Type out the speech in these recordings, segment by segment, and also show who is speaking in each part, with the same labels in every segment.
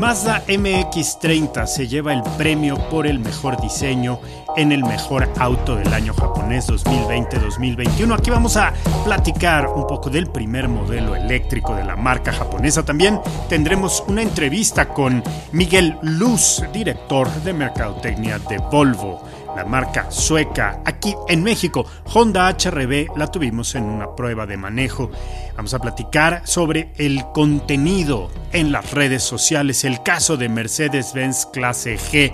Speaker 1: Mazda MX30 se lleva el premio por el mejor diseño en el mejor auto del año japonés 2020-2021. Aquí vamos a platicar un poco del primer modelo eléctrico de la marca japonesa. También tendremos una entrevista con Miguel Luz, director de mercadotecnia de Volvo la marca sueca aquí en México. Honda HRB la tuvimos en una prueba de manejo. Vamos a platicar sobre el contenido en las redes sociales, el caso de Mercedes-Benz clase G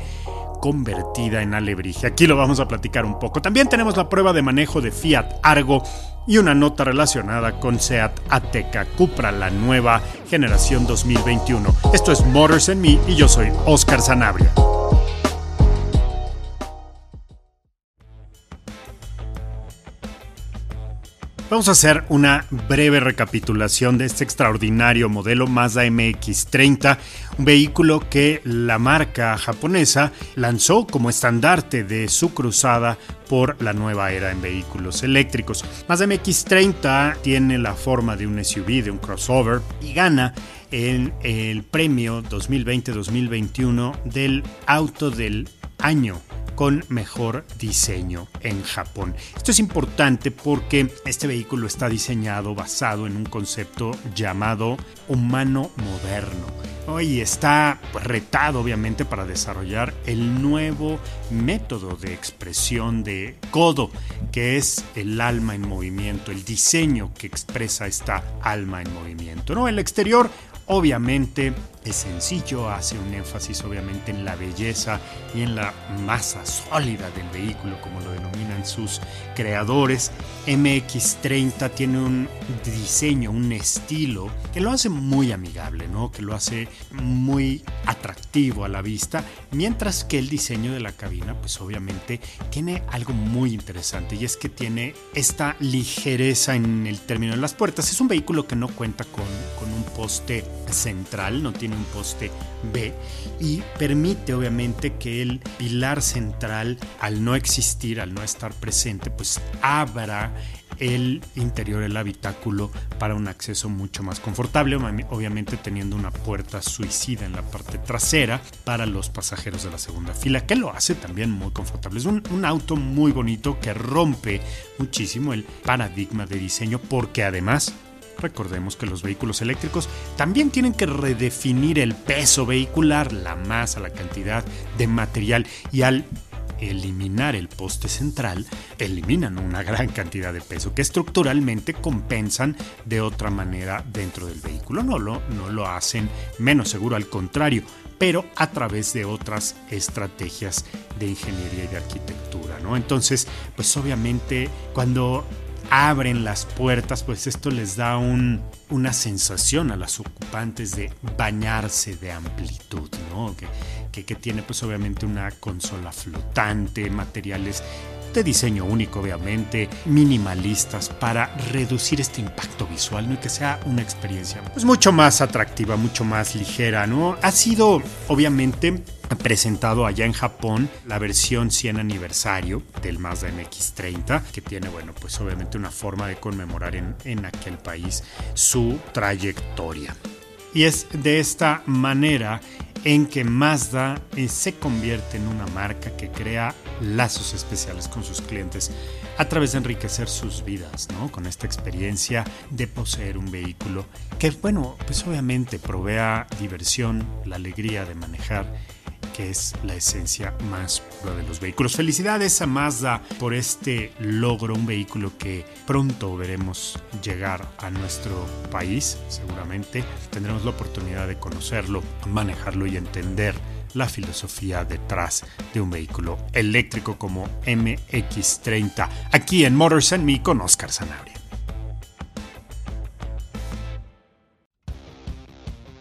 Speaker 1: convertida en alebrije. Aquí lo vamos a platicar un poco. También tenemos la prueba de manejo de Fiat Argo y una nota relacionada con Seat Ateca Cupra, la nueva generación 2021. Esto es Motors en Me y yo soy Oscar Sanabria. Vamos a hacer una breve recapitulación de este extraordinario modelo Mazda MX30, un vehículo que la marca japonesa lanzó como estandarte de su cruzada por la nueva era en vehículos eléctricos. Mazda MX30 tiene la forma de un SUV, de un crossover, y gana el, el premio 2020-2021 del auto del año con mejor diseño en Japón. Esto es importante porque este vehículo está diseñado basado en un concepto llamado humano moderno. Y está retado obviamente para desarrollar el nuevo método de expresión de Kodo, que es el alma en movimiento, el diseño que expresa esta alma en movimiento. ¿no? El exterior Obviamente es sencillo, hace un énfasis obviamente en la belleza y en la masa sólida del vehículo, como lo denominan sus creadores. MX30 tiene un diseño, un estilo que lo hace muy amigable, ¿no? que lo hace muy atractivo a la vista, mientras que el diseño de la cabina, pues obviamente tiene algo muy interesante y es que tiene esta ligereza en el término de las puertas. Es un vehículo que no cuenta con, con un poste central, no tiene un poste B y permite obviamente que el pilar central al no existir, al no estar presente, pues abra el interior del habitáculo para un acceso mucho más confortable, obviamente teniendo una puerta suicida en la parte trasera para los pasajeros de la segunda fila, que lo hace también muy confortable. Es un, un auto muy bonito que rompe muchísimo el paradigma de diseño porque además Recordemos que los vehículos eléctricos también tienen que redefinir el peso vehicular, la masa, la cantidad de material y al eliminar el poste central, eliminan una gran cantidad de peso que estructuralmente compensan de otra manera dentro del vehículo. No lo, no lo hacen menos seguro, al contrario, pero a través de otras estrategias de ingeniería y de arquitectura. ¿no? Entonces, pues obviamente cuando abren las puertas, pues esto les da un, una sensación a las ocupantes de bañarse de amplitud, ¿no? Que, que, tiene pues obviamente una consola flotante, materiales de diseño único, obviamente, minimalistas para reducir este impacto visual ¿no? y que sea una experiencia pues, mucho más atractiva, mucho más ligera. ¿no? Ha sido, obviamente, presentado allá en Japón la versión 100 aniversario del Mazda MX30, que tiene, bueno, pues obviamente una forma de conmemorar en, en aquel país su trayectoria. Y es de esta manera en que Mazda eh, se convierte en una marca que crea lazos especiales con sus clientes a través de enriquecer sus vidas, ¿no? Con esta experiencia de poseer un vehículo que, bueno, pues obviamente provea diversión, la alegría de manejar que es la esencia más pura de los vehículos. Felicidades a Mazda por este logro, un vehículo que pronto veremos llegar a nuestro país, seguramente tendremos la oportunidad de conocerlo, manejarlo y entender la filosofía detrás de un vehículo eléctrico como MX30, aquí en Motors and Me con Oscar Sanabria.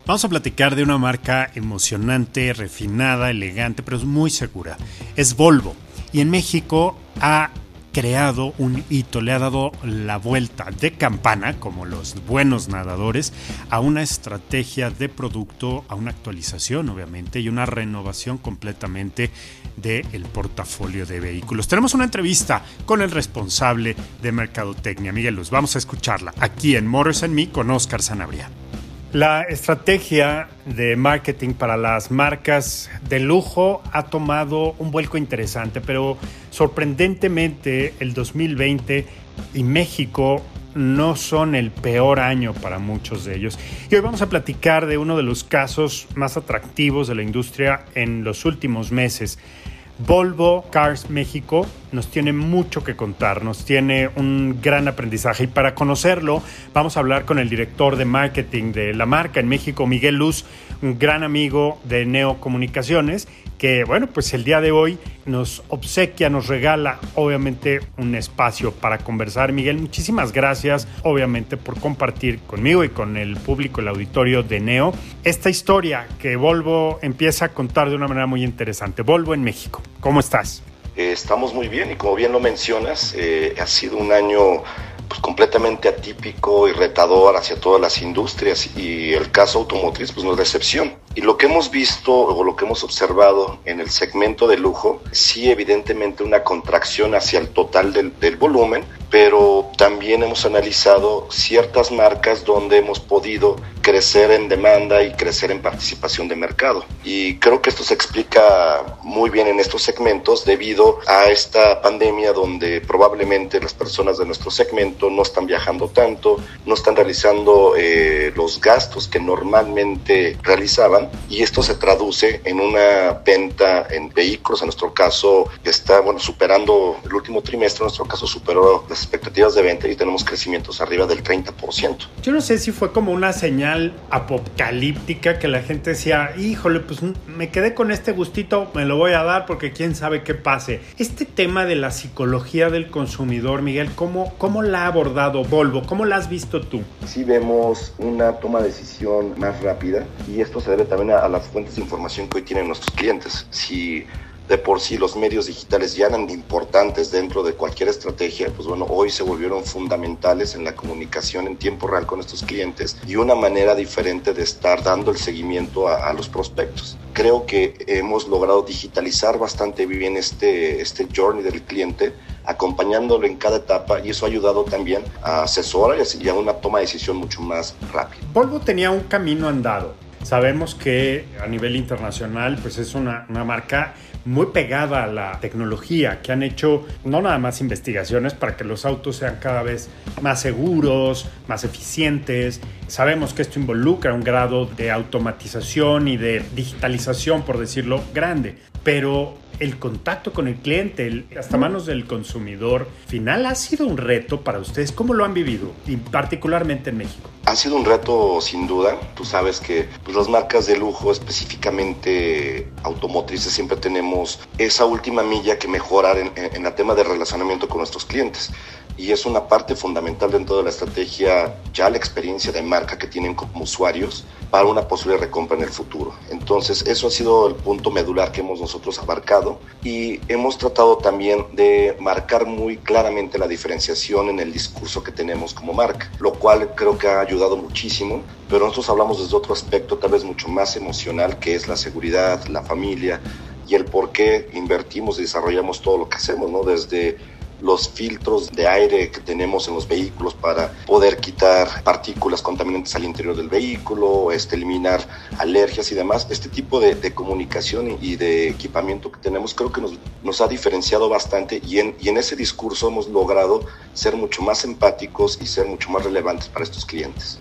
Speaker 1: Vamos a platicar de una marca emocionante, refinada, elegante, pero es muy segura. Es Volvo. Y en México ha creado un hito, le ha dado la vuelta de campana, como los buenos nadadores, a una estrategia de producto, a una actualización obviamente y una renovación completamente del portafolio de vehículos. Tenemos una entrevista con el responsable de Mercadotecnia, Miguel Luz. Vamos a escucharla aquí en Motors and Me con Oscar Sanabria. La estrategia de marketing para las marcas de lujo ha tomado un vuelco interesante, pero sorprendentemente el 2020 y México no son el peor año para muchos de ellos. Y hoy vamos a platicar de uno de los casos más atractivos de la industria en los últimos meses. Volvo Cars México nos tiene mucho que contar, nos tiene un gran aprendizaje. Y para conocerlo vamos a hablar con el director de marketing de la marca en México, Miguel Luz, un gran amigo de Neo Comunicaciones que bueno, pues el día de hoy nos obsequia, nos regala obviamente un espacio para conversar. Miguel, muchísimas gracias obviamente por compartir conmigo y con el público, el auditorio de Neo, esta historia que Volvo empieza a contar de una manera muy interesante. Volvo en México, ¿cómo estás?
Speaker 2: Eh, estamos muy bien y como bien lo mencionas, eh, ha sido un año pues, completamente atípico y retador hacia todas las industrias y el caso automotriz pues no es excepción. Y lo que hemos visto o lo que hemos observado en el segmento de lujo, sí evidentemente una contracción hacia el total del, del volumen, pero también hemos analizado ciertas marcas donde hemos podido crecer en demanda y crecer en participación de mercado. Y creo que esto se explica muy bien en estos segmentos debido a esta pandemia donde probablemente las personas de nuestro segmento no están viajando tanto, no están realizando eh, los gastos que normalmente realizaban y esto se traduce en una venta en vehículos, en nuestro caso está bueno superando el último trimestre, en nuestro caso superó las expectativas de venta y tenemos crecimientos arriba del 30%.
Speaker 1: Yo no sé si fue como una señal apocalíptica que la gente decía, híjole, pues me quedé con este gustito, me lo voy a dar porque quién sabe qué pase. Este tema de la psicología del consumidor, Miguel, ¿cómo, cómo la ha abordado Volvo? ¿Cómo la has visto tú?
Speaker 2: Sí vemos una toma de decisión más rápida y esto se debe también a, a las fuentes de información que hoy tienen nuestros clientes. Si de por sí los medios digitales ya eran importantes dentro de cualquier estrategia, pues bueno, hoy se volvieron fundamentales en la comunicación en tiempo real con estos clientes y una manera diferente de estar dando el seguimiento a, a los prospectos. Creo que hemos logrado digitalizar bastante bien este, este journey del cliente, acompañándolo en cada etapa y eso ha ayudado también a asesorar y a una toma de decisión mucho más rápida.
Speaker 1: Volvo tenía un camino andado. Sabemos que a nivel internacional pues es una, una marca muy pegada a la tecnología, que han hecho no nada más investigaciones para que los autos sean cada vez más seguros, más eficientes. Sabemos que esto involucra un grado de automatización y de digitalización, por decirlo, grande, pero el contacto con el cliente, hasta manos del consumidor final, ha sido un reto para ustedes. ¿Cómo lo han vivido? Y particularmente en México.
Speaker 2: Ha sido un reto sin duda. Tú sabes que pues, las marcas de lujo, específicamente automotrices, siempre tenemos esa última milla que mejorar en, en el tema de relacionamiento con nuestros clientes y es una parte fundamental dentro de la estrategia, ya la experiencia de marca que tienen como usuarios para una posible recompra en el futuro. Entonces, eso ha sido el punto medular que hemos nosotros abarcado y hemos tratado también de marcar muy claramente la diferenciación en el discurso que tenemos como marca, lo cual creo que ha ayudado muchísimo, pero nosotros hablamos desde otro aspecto tal vez mucho más emocional, que es la seguridad, la familia y el por qué invertimos y desarrollamos todo lo que hacemos, ¿no? Desde los filtros de aire que tenemos en los vehículos para poder quitar partículas contaminantes al interior del vehículo, este, eliminar alergias y demás. Este tipo de, comunicación y de equipamiento que tenemos creo que nos, nos ha diferenciado bastante y en, y en ese discurso hemos logrado ser mucho más empáticos y ser mucho más relevantes para estos clientes.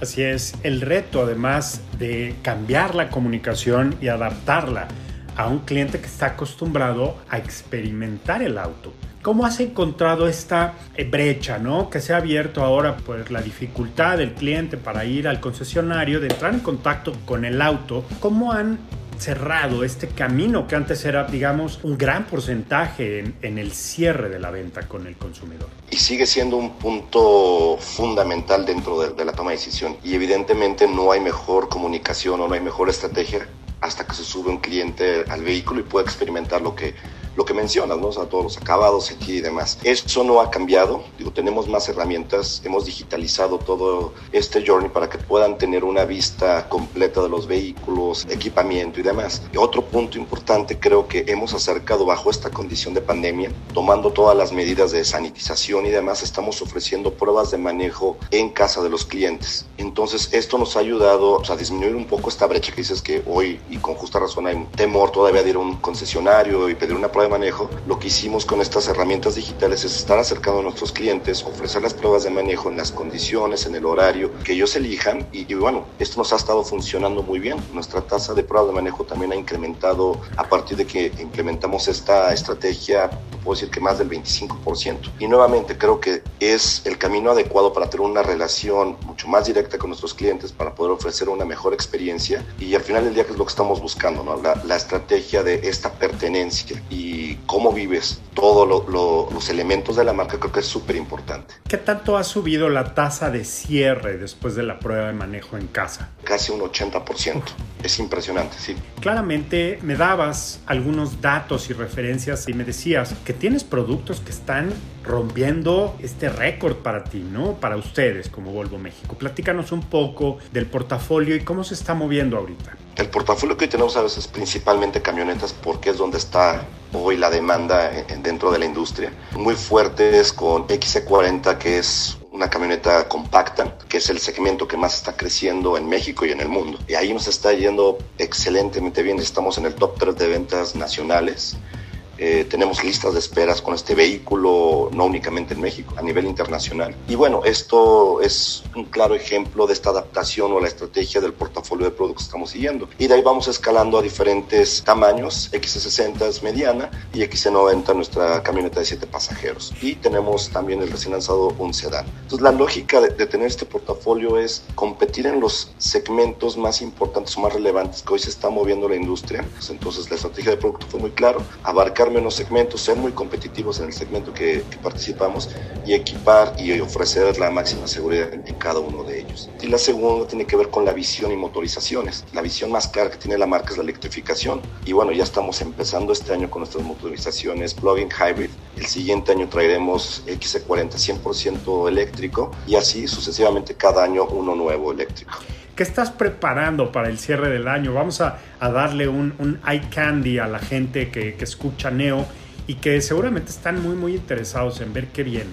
Speaker 1: Así es, el reto además de cambiar la comunicación y adaptarla a un cliente que está acostumbrado a experimentar el auto. ¿Cómo has encontrado esta eh, brecha, ¿no? Que se ha abierto ahora por la dificultad del cliente para ir al concesionario, de entrar en contacto con el auto. ¿Cómo han cerrado este camino que antes era, digamos, un gran porcentaje en, el cierre de la venta con el consumidor.
Speaker 2: Y sigue siendo un punto fundamental dentro de, de la toma de decisión. Y evidentemente no hay mejor comunicación o no hay mejor estrategia hasta que se sube un cliente al vehículo y puede experimentar lo que lo que mencionas, ¿no? O sea, todos los acabados aquí y demás. Eso no ha cambiado, digo, tenemos más herramientas, hemos digitalizado todo este journey para que puedan tener una vista completa de los vehículos, equipamiento y demás. Y otro punto importante creo que hemos acercado bajo esta condición de pandemia, tomando todas las medidas de sanitización y demás, estamos ofreciendo pruebas de manejo en casa de los clientes. Entonces, esto nos ha ayudado a disminuir un poco esta brecha que dices que hoy, y con justa razón, hay temor todavía de ir a un concesionario y pedir una prueba de manejo, lo que hicimos con estas herramientas digitales es estar acercando a nuestros clientes, ofrecer las pruebas de manejo en las condiciones, en el horario que ellos elijan y, bueno, esto nos ha estado funcionando muy bien. Nuestra tasa de prueba de manejo también ha incrementado a partir de que implementamos esta estrategia, puedo decir que más del 25%. Y nuevamente creo que es el camino adecuado para tener una relación mucho más directa con nuestros clientes, para poder ofrecer una mejor experiencia y al final del día que es lo que estamos buscando, ¿no? la, la estrategia de esta pertenencia y y cómo vives todos los elementos de la marca creo que es súper importante.
Speaker 1: ¿Qué tanto ha subido la tasa de cierre después de la prueba de manejo en casa?
Speaker 2: Casi un 80%. Es impresionante, sí.
Speaker 1: Claramente me dabas algunos datos y referencias y me decías que tienes productos que están rompiendo este récord para ti, ¿no? Para ustedes como Volvo México. Platícanos un poco del portafolio y cómo se está moviendo ahorita.
Speaker 2: El portafolio que hoy tenemos a veces principalmente camionetas porque es donde está hoy la demanda dentro de la industria. Muy fuertes con XC40 que es una camioneta compacta, que es el segmento que más está creciendo en México y en el mundo. Y ahí nos está yendo excelentemente bien, estamos en el top 3 de ventas nacionales. Eh, tenemos listas de esperas con este vehículo, no únicamente en México, a nivel internacional. Y bueno, esto es un claro ejemplo de esta adaptación o la estrategia del portafolio de productos que estamos siguiendo. Y de ahí vamos escalando a diferentes tamaños. X60 es mediana y X90 nuestra camioneta de 7 pasajeros. Y tenemos también el recién lanzado un sedán. Entonces la lógica de, de tener este portafolio es competir en los segmentos más importantes o más relevantes que hoy se está moviendo la industria. Pues entonces la estrategia de producto fue muy claro, abarcar menos segmentos, ser muy competitivos en el segmento que, participamos y equipar y ofrecer la máxima seguridad en, cada uno de ellos. Y la segunda tiene que ver con la visión y motorizaciones. La visión más clara que tiene la marca es la electrificación. Y bueno, ya estamos empezando este año con nuestras motorizaciones plug-in hybrid. El siguiente año traeremos XC40 100% eléctrico y así sucesivamente cada año uno nuevo eléctrico.
Speaker 1: ¿Qué estás preparando para el cierre del año? Vamos a, darle un, un, eye candy a la gente que, que escucha Neo y que seguramente están muy, muy interesados en ver qué viene.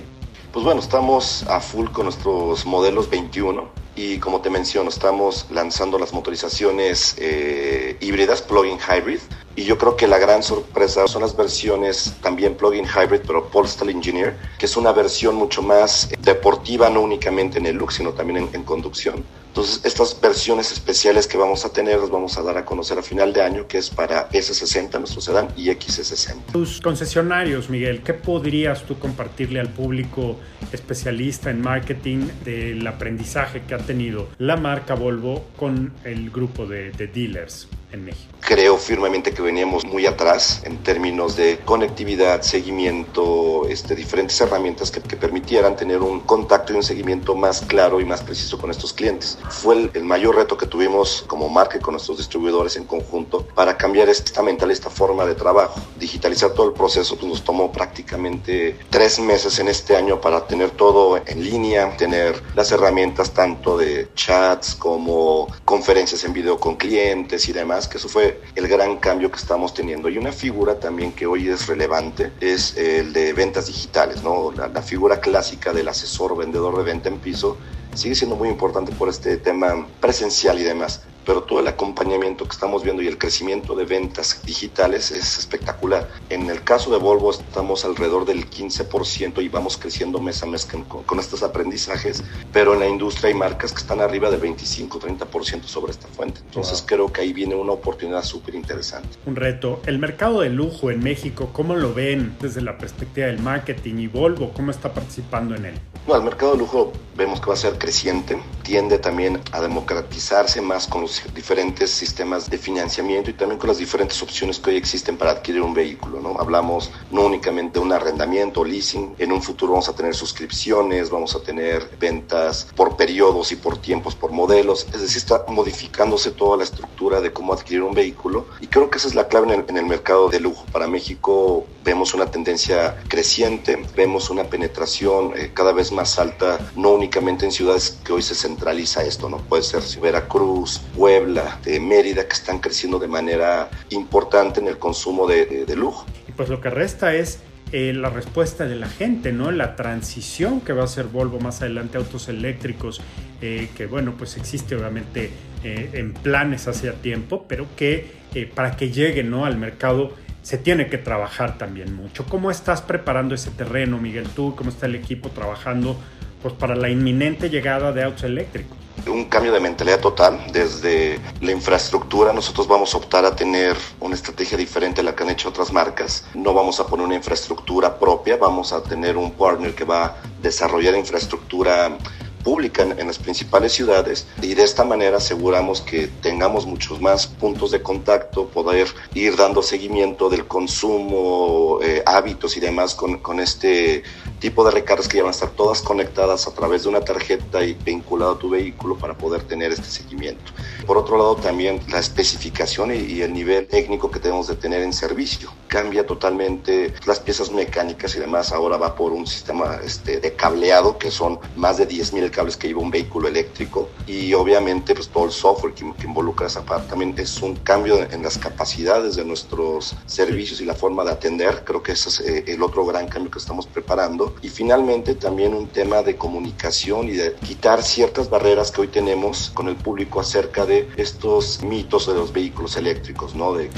Speaker 2: Pues bueno, estamos a full con nuestros modelos 21 y como te menciono, estamos lanzando las motorizaciones eh, híbridas, plug-in hybrid. Y yo creo que la gran sorpresa son las versiones también plug-in hybrid, pero Polestar Engineer, que es una versión mucho más deportiva, no únicamente en el look, sino también en conducción entonces, estas versiones especiales que vamos a tener las vamos a dar a conocer a final de año, que es para S60, nuestro sedán, y XS60.
Speaker 1: Tus concesionarios, Miguel, ¿qué podrías tú compartirle al público especialista en marketing del aprendizaje que ha tenido la marca Volvo con el grupo de, de dealers? En México?
Speaker 2: Creo firmemente que veníamos muy atrás en términos de conectividad, seguimiento, este, diferentes herramientas que, permitieran tener un contacto y un seguimiento más claro y más preciso con estos clientes. Fue el, el mayor reto que tuvimos como marca y con nuestros distribuidores en conjunto para cambiar esta mental, esta forma de trabajo. Digitalizar todo el proceso pues, nos tomó prácticamente tres meses en este año para tener todo en línea, tener las herramientas tanto de chats como conferencias en video con clientes y demás que eso fue el gran cambio que estamos teniendo. Y una figura también que hoy es relevante es el de ventas digitales, ¿no? La, la figura clásica del asesor vendedor de venta en piso sigue siendo muy importante por este tema presencial y demás pero todo el acompañamiento que estamos viendo y el crecimiento de ventas digitales es espectacular. En el caso de Volvo estamos alrededor del 15% y vamos creciendo mes a mes con, estos aprendizajes, pero en la industria hay marcas que están arriba del 25-30% sobre esta fuente. Entonces creo que ahí viene una oportunidad súper interesante.
Speaker 1: Un reto. El mercado de lujo en México, ¿cómo lo ven desde la perspectiva del marketing y Volvo? ¿Cómo está participando en él?
Speaker 2: No, el mercado de lujo vemos que va a ser creciente, tiende también a democratizarse más con los diferentes sistemas de financiamiento y también con las diferentes opciones que hoy existen para adquirir un vehículo. ¿no? Hablamos no únicamente de un arrendamiento leasing, en un futuro vamos a tener suscripciones, vamos a tener ventas por periodos y por tiempos, por modelos, es decir, está modificándose toda la estructura de cómo adquirir un vehículo y creo que esa es la clave en el, en el mercado de lujo. Para México vemos una tendencia creciente, vemos una penetración eh, cada vez más alta, no únicamente en ciudades que hoy se centraliza esto, ¿no? Puede ser Veracruz, Puebla, de Mérida, que están creciendo de manera importante en el consumo de, lujo.
Speaker 1: Y pues lo que resta es eh, la respuesta de la gente, ¿no? La transición que va a hacer Volvo más adelante autos eléctricos, eh, que bueno, pues existe obviamente eh, en planes hace tiempo, pero que para que llegue, ¿no? Al mercado se tiene que trabajar también mucho. ¿Cómo estás preparando ese terreno, Miguel? ¿Tú cómo está el equipo trabajando pues, para la inminente llegada de autos eléctricos?
Speaker 2: Un cambio de mentalidad total. Desde la infraestructura nosotros vamos a optar a tener una estrategia diferente a la que han hecho otras marcas. No vamos a poner una infraestructura propia, vamos a tener un partner que va a desarrollar infraestructura pública en, las principales ciudades y de esta manera aseguramos que tengamos muchos más puntos de contacto, poder ir dando seguimiento del consumo, eh, hábitos y demás con, con este tipo de recargas que ya van a estar todas conectadas a través de una tarjeta y vinculado a tu vehículo para poder tener este seguimiento. Por otro lado, también la especificación y, el nivel técnico que tenemos de tener en servicio. Cambia totalmente las piezas mecánicas y demás. Ahora va por un sistema este, de cableado que son más de 10.000 cables que lleva un vehículo eléctrico y obviamente pues todo el software que, involucra esa parte. También es un cambio en las capacidades de nuestros servicios y la forma de atender. Creo que ese es eh, el otro gran cambio que estamos preparando y finalmente también un tema de comunicación y de quitar ciertas barreras que hoy tenemos con el público acerca de estos mitos de los vehículos eléctricos, ¿no? De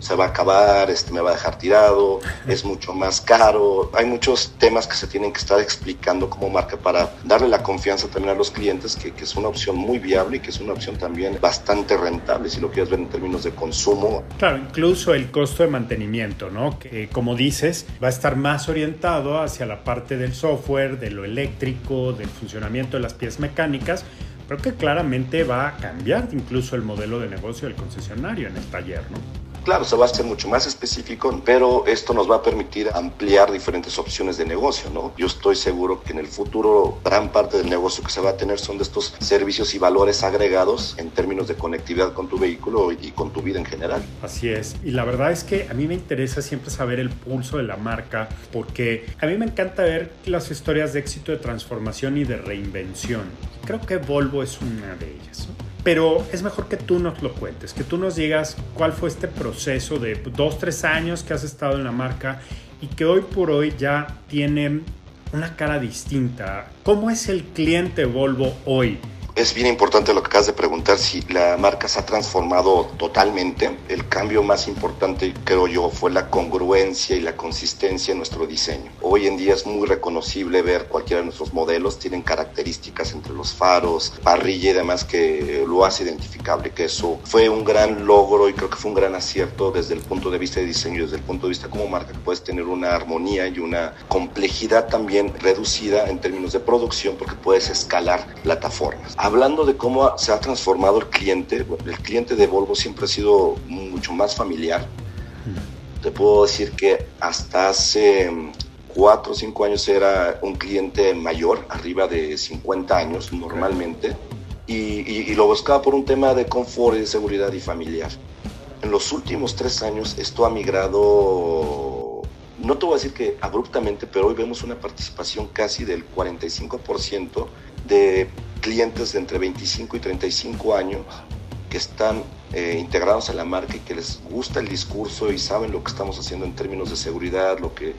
Speaker 2: se va a acabar, este me va a dejar tirado, es mucho más caro. Hay muchos temas que se tienen que estar explicando como marca para darle la confianza también a los clientes que, que es una opción muy viable y que es una opción también bastante rentable si lo quieres ver en términos de consumo.
Speaker 1: Claro, incluso el costo de mantenimiento, ¿no? Que como dices, va a estar más orientado hacia la parte del software, de lo eléctrico, del funcionamiento de las piezas mecánicas, pero que claramente va a cambiar incluso el modelo de negocio del concesionario en el taller, ¿no?
Speaker 2: Claro, se va a hacer mucho más específico, pero esto nos va a permitir ampliar diferentes opciones de negocio, ¿no? Yo estoy seguro que en el futuro gran parte del negocio que se va a tener son de estos servicios y valores agregados en términos de conectividad con tu vehículo y con tu vida en general.
Speaker 1: Así es, y la verdad es que a mí me interesa siempre saber el pulso de la marca, porque a mí me encanta ver las historias de éxito, de transformación y de reinvención. Creo que Volvo es una de ellas. ¿no? Pero es mejor que tú nos lo cuentes, que tú nos digas cuál fue este proceso de dos, tres años que has estado en la marca y que hoy por hoy ya tiene una cara distinta. ¿Cómo es el cliente Volvo hoy?
Speaker 2: Es bien importante lo que acabas de preguntar, si la marca se ha transformado totalmente. El cambio más importante, creo yo, fue la congruencia y la consistencia en nuestro diseño. Hoy en día es muy reconocible ver cualquiera de nuestros modelos, tienen características entre los faros, parrilla y demás que lo hace identificable, que eso fue un gran logro y creo que fue un gran acierto desde el punto de vista de diseño, desde el punto de vista como marca, que puedes tener una armonía y una complejidad también reducida en términos de producción porque puedes escalar plataformas Hablando de cómo se ha transformado el cliente, el cliente de Volvo siempre ha sido mucho más familiar. Te puedo decir que hasta hace cuatro o cinco años era un cliente mayor, arriba de 50 años normalmente, y, lo buscaba por un tema de confort y de seguridad y familiar. En los últimos tres años esto ha migrado, no te voy a decir que abruptamente, pero hoy vemos una participación casi del 45% de clientes de entre 25 y 35 años que están eh, integrados a la marca y que les gusta el discurso y saben lo que estamos haciendo en términos de seguridad, lo que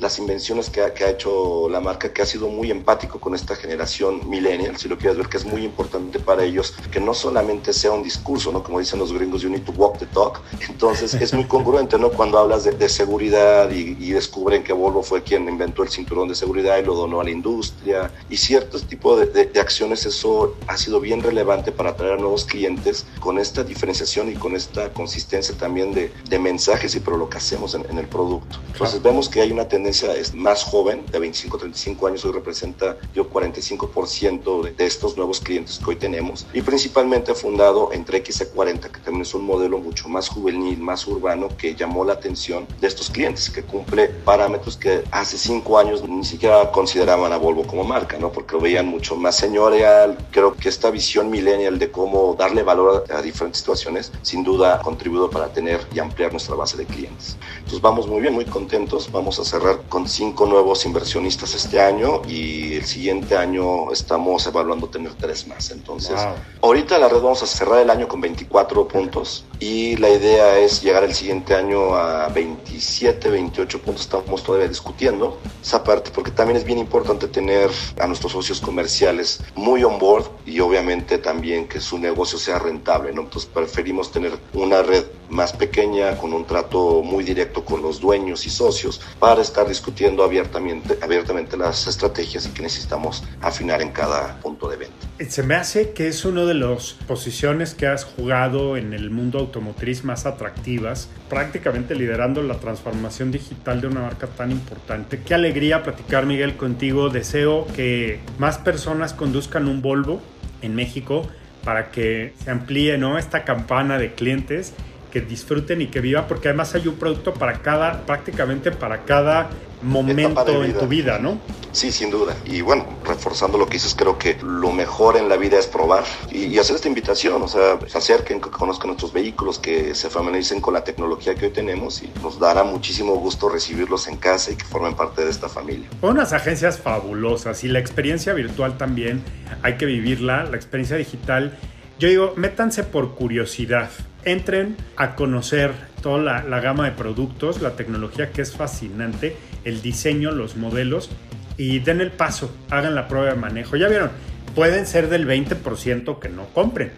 Speaker 2: las invenciones que ha, que ha, hecho la marca, que ha sido muy empático con esta generación millennial, si lo quieres ver, que es muy importante para ellos, que no solamente sea un discurso, ¿no? Como dicen los gringos, you need to walk the talk. Entonces es muy congruente, ¿no? Cuando hablas de, de seguridad y, y, descubren que Volvo fue quien inventó el cinturón de seguridad y lo donó a la industria y ciertos tipos de, de, de acciones, eso ha sido bien relevante para atraer a nuevos clientes con esta diferenciación y con esta consistencia también de, mensajes y pero lo que hacemos en, en el producto. Entonces vemos que hay una tendencia es más joven, de 25 35 años, hoy representa yo 45% de, estos nuevos clientes que hoy tenemos y principalmente fundado entre XC40, que también es un modelo mucho más juvenil, más urbano, que llamó la atención de estos clientes, que cumple parámetros que hace 5 años ni siquiera consideraban a Volvo como marca, ¿no? porque lo veían mucho más señorial. Creo que esta visión millennial de cómo darle valor a, a diferentes situaciones, sin duda ha contribuido para tener y ampliar nuestra base de clientes. Entonces vamos muy bien, muy contentos, vamos a cerrar con cinco nuevos inversionistas este año y el siguiente año estamos evaluando tener tres más. Entonces, wow. ahorita la red vamos a cerrar el año con 24 puntos y la idea es llegar el siguiente año a 27, 28 puntos. Estamos todavía discutiendo esa parte porque también es bien importante tener a nuestros socios comerciales muy on board y obviamente también que su negocio sea rentable. ¿no? Entonces, preferimos tener una red más pequeña con un trato muy directo con los dueños y socios para estar discutiendo abiertamente, abiertamente las estrategias que necesitamos afinar en cada punto de venta.
Speaker 1: Se me hace que es una de las posiciones que has jugado en el mundo automotriz más atractivas, prácticamente liderando la transformación digital de una marca tan importante. Qué alegría platicar, Miguel, contigo. Deseo que más personas conduzcan un Volvo en México para que se amplíe ¿no? esta campana de clientes que disfruten y que vivan, porque además hay un producto para cada, prácticamente para cada momento en tu vida, ¿no?
Speaker 2: Sí, sin duda. Y bueno, reforzando lo que dices, creo que lo mejor en la vida es probar y, y hacer esta invitación, o sea, se acerquen, que conozcan nuestros vehículos, que se familiaricen con la tecnología que hoy tenemos y nos dará muchísimo gusto recibirlos en casa y que formen parte de esta familia.
Speaker 1: Unas agencias fabulosas y la experiencia virtual también hay que vivirla, la experiencia digital. Yo digo, métanse por curiosidad entren a conocer toda la, gama de productos, la tecnología que es fascinante, el diseño, los modelos y den el paso, hagan la prueba de manejo. Ya vieron, pueden ser del 20% que no compren,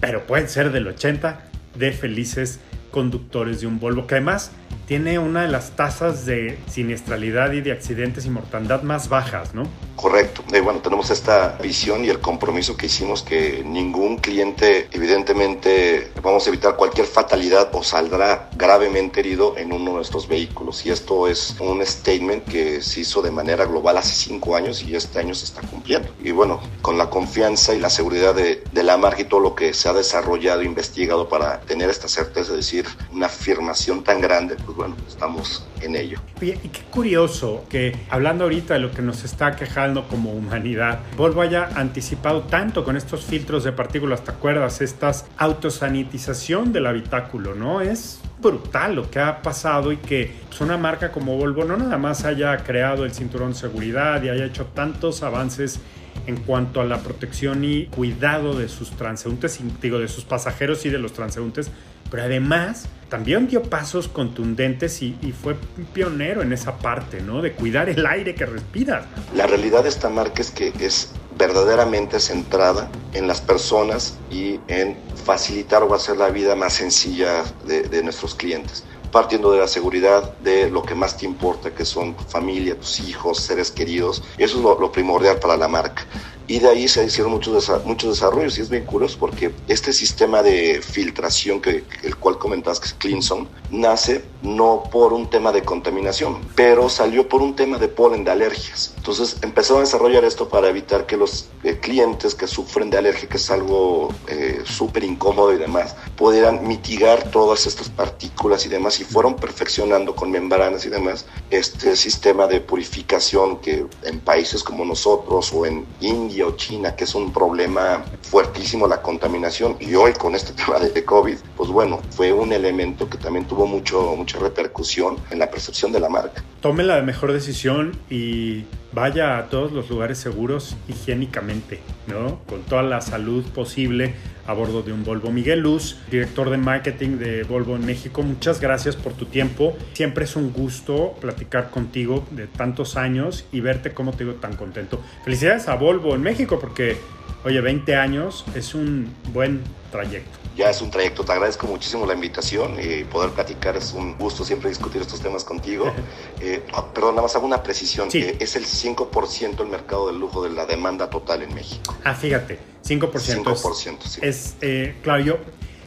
Speaker 1: pero pueden ser del 80% de felices conductores de un Volvo, que además tiene una de las tasas de siniestralidad y de accidentes y mortandad más bajas, ¿no?
Speaker 2: Correcto. Y bueno, tenemos esta visión y el compromiso que hicimos que ningún cliente, evidentemente, vamos a evitar cualquier fatalidad o saldrá gravemente herido en uno de nuestros vehículos. Y esto es un statement que se hizo de manera global hace cinco años y este año se está cumpliendo. Y bueno, con la confianza y la seguridad de, de la marca y todo lo que se ha desarrollado e investigado para tener esta certeza, es decir, una afirmación tan grande, pues bueno, estamos en ello.
Speaker 1: Y, qué curioso que hablando ahorita de lo que nos está quejando como humanidad, Volvo haya anticipado tanto con estos filtros de partículas, ¿te acuerdas? Esta autosanitización del habitáculo, ¿no? Es brutal lo que ha pasado y que pues, una marca como Volvo no nada más haya creado el cinturón de seguridad y haya hecho tantos avances en cuanto a la protección y cuidado de sus transeúntes, digo, de sus pasajeros y de los transeúntes, pero además también dio pasos contundentes y, fue pionero en esa parte, ¿no? De cuidar el aire que respiras.
Speaker 2: La realidad de esta marca es que es verdaderamente centrada en las personas y en facilitar o hacer la vida más sencilla de, nuestros clientes partiendo de la seguridad de lo que más te importa, que son tu familia, tus hijos, seres queridos. Eso es lo primordial para la marca y de ahí se hicieron muchos, muchos desarrollos y es bien curioso porque este sistema de filtración que el cual comentabas que es Cleanson nace no por un tema de contaminación pero salió por un tema de polen de alergias entonces empezaron a desarrollar esto para evitar que los eh, clientes que sufren de alergia que es algo eh, súper incómodo y demás pudieran mitigar todas estas partículas y demás y fueron perfeccionando con membranas y demás este sistema de purificación que en países como nosotros o en India o China, que es un problema fuertísimo la contaminación, y hoy con este tema de COVID, pues bueno, fue un elemento que también tuvo mucho, mucha repercusión en la percepción de la marca.
Speaker 1: Tome la mejor decisión y vaya a todos los lugares seguros higiénicamente, ¿no? Con toda la salud posible a bordo de un Volvo. Miguel Luz, director de marketing de Volvo en México, muchas gracias por tu tiempo. Siempre es un gusto platicar contigo de tantos años y verte cómo te digo tan contento. Felicidades a Volvo en México porque, oye, 20 años es un buen trayecto
Speaker 2: ya es un trayecto. Te agradezco muchísimo la invitación y poder platicar. Es un gusto siempre discutir estos temas contigo. Eh, ah, perdón, nada más hago una precisión. Eh, es el 5% el mercado del lujo de la demanda total en México.
Speaker 1: Ah, fíjate, 5%.
Speaker 2: 5%,
Speaker 1: es, sí. Es, eh, claro, yo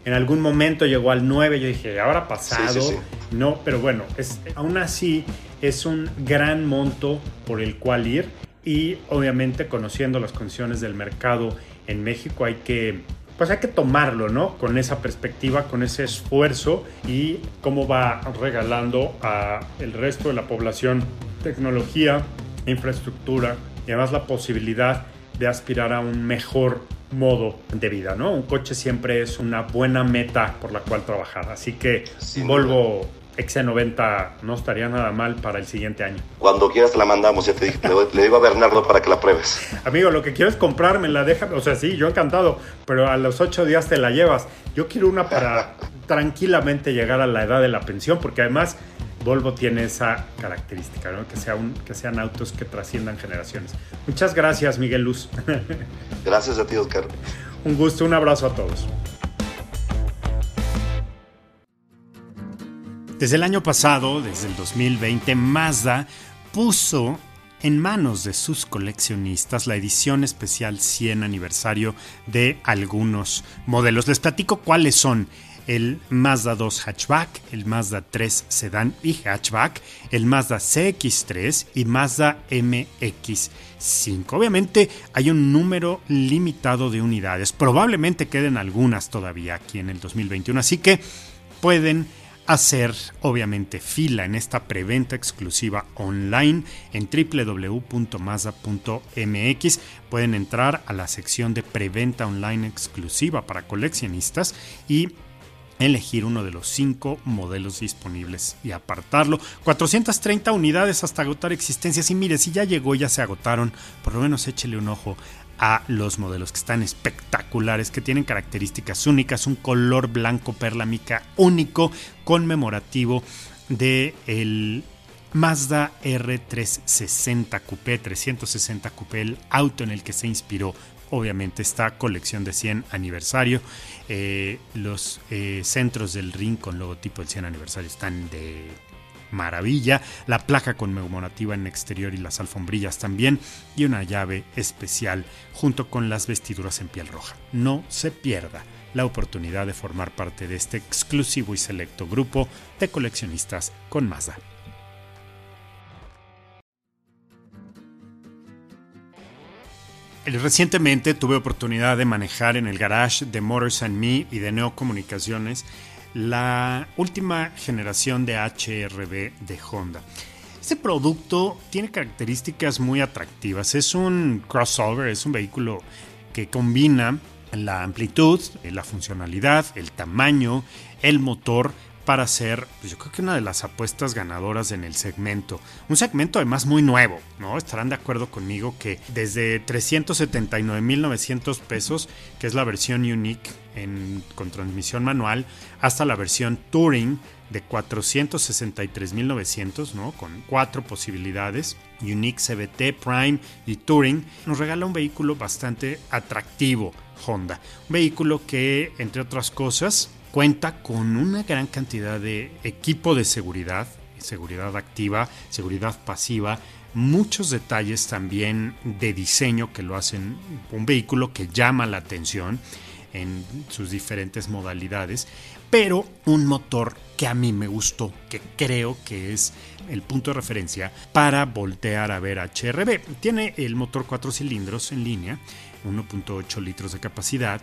Speaker 1: en algún momento llegó al 9, yo dije, ahora pasado. no, pero bueno, es, aún así es un gran monto por el cual ir y obviamente conociendo las condiciones del mercado en México hay que pues hay que tomarlo, ¿no? Con esa perspectiva, con ese esfuerzo y cómo va regalando a el resto de la población tecnología, infraestructura y además la posibilidad de aspirar a un mejor modo de vida, ¿no? Un coche siempre es una buena meta por la cual trabajar. Así que Volvo XC90 no estaría nada mal para el siguiente año.
Speaker 2: Cuando quieras te la mandamos, ya te dije, le, digo a Bernardo para que la pruebes.
Speaker 1: Amigo, lo que quieres comprarme la deja, o sea, sí, yo encantado, pero a los ocho días te la llevas. Yo quiero una para tranquilamente llegar a la edad de la pensión, porque además Volvo tiene esa característica, ¿no? que, sea un, que sean autos que trasciendan generaciones. Muchas gracias, Miguel Luz.
Speaker 2: Gracias a ti, Oscar.
Speaker 1: Un gusto, un abrazo a todos. Desde el año pasado, desde el 2020, Mazda puso en manos de sus coleccionistas la edición especial 100 aniversario de algunos modelos. Les platico cuáles son el Mazda 2 hatchback, el Mazda 3 sedán y hatchback, el Mazda CX3 y Mazda MX5. Obviamente hay un número limitado de unidades, probablemente queden algunas todavía aquí en el 2021, así que pueden hacer obviamente fila en esta preventa exclusiva online en www.mazda.mx. Pueden entrar a la sección de preventa online exclusiva para coleccionistas y elegir uno de los cinco modelos disponibles y apartarlo. 430 unidades hasta agotar existencias. Y mire, si ya llegó, ya se agotaron, por lo menos échele un ojo a los modelos que están espectaculares, que tienen características únicas, un color blanco perla mica único, conmemorativo de el Mazda R360 Coupé, 360 Coupé, el auto en el que se inspiró obviamente esta colección de 100 aniversario. Eh, los eh, centros del ring con logotipo del 100 aniversario están de maravilla, la placa conmemorativa en exterior y las alfombrillas también, y una llave especial junto con las vestiduras en piel roja. No se pierda la oportunidad de formar parte de este exclusivo y selecto grupo de coleccionistas con Mazda. Recientemente tuve oportunidad de manejar en el garage de Motors and Me y de Neo Comunicaciones la última generación de HRB de Honda. Este producto tiene características muy atractivas. Es un crossover, es un vehículo que combina la amplitud, la funcionalidad, el tamaño, el motor para ser, pues yo creo que una de las apuestas ganadoras en el segmento. Un segmento además muy nuevo, ¿no? Estarán de acuerdo conmigo que desde 379.900 pesos, que es la versión Unique en, con transmisión manual, hasta la versión Touring de 463.900, ¿no? Con cuatro posibilidades, Unique CBT, Prime y Touring, nos regala un vehículo bastante atractivo, Honda. Un vehículo que, entre otras cosas, cuenta con una gran cantidad de equipo de seguridad, seguridad activa, seguridad pasiva, muchos detalles también de diseño que lo hacen un vehículo que llama la atención en sus diferentes modalidades, pero un motor que a mí me gustó, que creo que es el punto de referencia para voltear a ver HRB. Tiene el motor 4 cilindros en línea, 1.8 litros de capacidad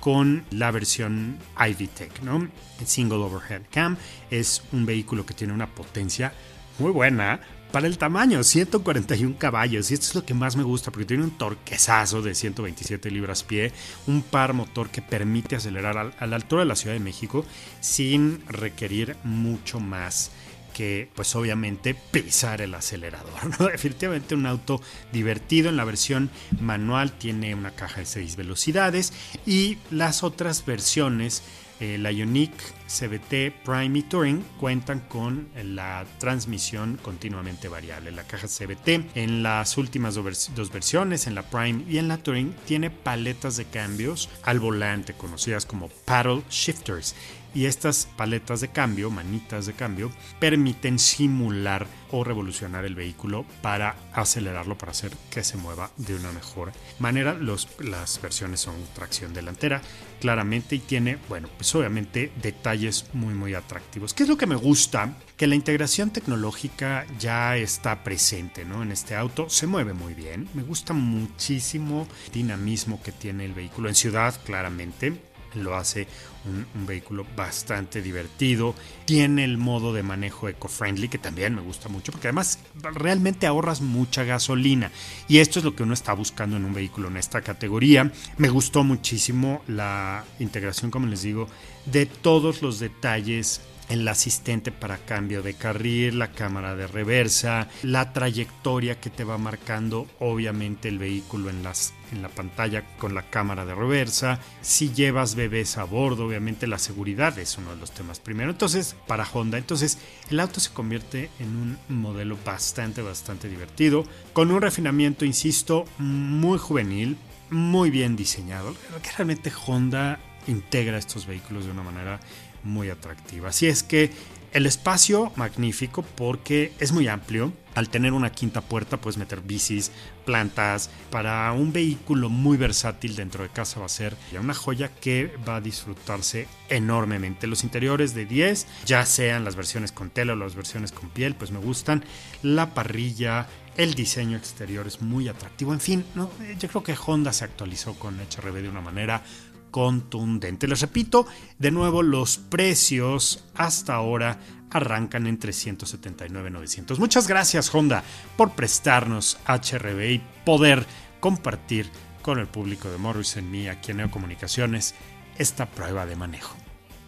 Speaker 1: con la versión iVTEC, ¿no? El Single Overhead Cam es un vehículo que tiene una potencia muy buena para el tamaño, 141 caballos. Y esto es lo que más me gusta, porque tiene un torquezazo de 127 libras pie, un par motor que permite acelerar a la altura de la Ciudad de México sin requerir mucho más que pues obviamente pisar el acelerador. Definitivamente un auto divertido en la versión manual tiene una caja de 6 velocidades y las otras versiones eh, la Ioniq CBT Prime y Touring cuentan con la transmisión continuamente variable. La caja CBT en las últimas dos versiones, en la Prime y en la Touring, tiene paletas de cambios al volante conocidas como paddle shifters y estas paletas de cambio, manitas de cambio, permiten simular o revolucionar el vehículo para acelerarlo, para hacer que se mueva de una mejor manera. Las versiones son tracción delantera, claramente, y tiene, bueno, pues obviamente detalles muy, muy atractivos. ¿Qué es lo que me gusta? Que la integración tecnológica ya está presente, ¿no? En este auto se mueve muy bien. Me gusta muchísimo el dinamismo que tiene el vehículo en ciudad, claramente lo hace un, vehículo bastante divertido. Tiene el modo de manejo eco-friendly, que también me gusta mucho, porque además realmente ahorras mucha gasolina. Y esto es lo que uno está buscando en un vehículo en esta categoría. Me gustó muchísimo la integración, como les digo, de todos los detalles el asistente para cambio de carril, la cámara de reversa, la trayectoria que te va marcando obviamente el vehículo en, las, en la pantalla con la cámara de reversa, si llevas bebés a bordo, obviamente la seguridad es uno de los temas primero, entonces para Honda, entonces el auto se convierte en un modelo bastante, bastante divertido, con un refinamiento, insisto, muy juvenil, muy bien diseñado, que realmente Honda integra estos vehículos de una manera muy atractiva. Así es que el espacio magnífico porque es muy amplio. Al tener una quinta puerta puedes meter bicis, plantas. Para un vehículo muy versátil dentro de casa va a ser una joya que va a disfrutarse enormemente. Los interiores de 10, ya sean las versiones con tela o las versiones con piel, pues me gustan. La parrilla, el diseño exterior es muy atractivo. En fin, ¿no? yo creo que Honda se actualizó con HRB de una manera contundente. Les repito, de nuevo, los precios hasta ahora arrancan en 379.900. Muchas gracias Honda por prestarnos HRB y poder compartir con el público de Morris en mí aquí en Neocomunicaciones esta prueba de manejo.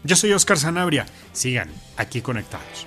Speaker 1: Yo soy Oscar Sanabria, sigan aquí conectados.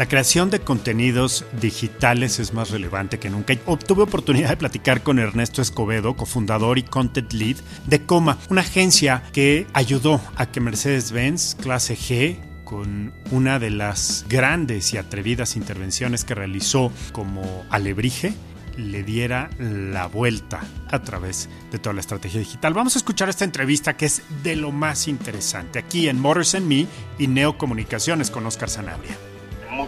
Speaker 1: La creación de contenidos digitales es más relevante que nunca. Obtuve oportunidad de platicar con Ernesto Escobedo, cofundador y content lead de Coma, una agencia que ayudó a que Mercedes-Benz clase G con una de las grandes y atrevidas intervenciones que realizó como alebrije, le diera la vuelta a través de toda la estrategia digital. Vamos a escuchar esta entrevista que es de lo más interesante aquí en Motors Me y Neocomunicaciones con Oscar Sanabria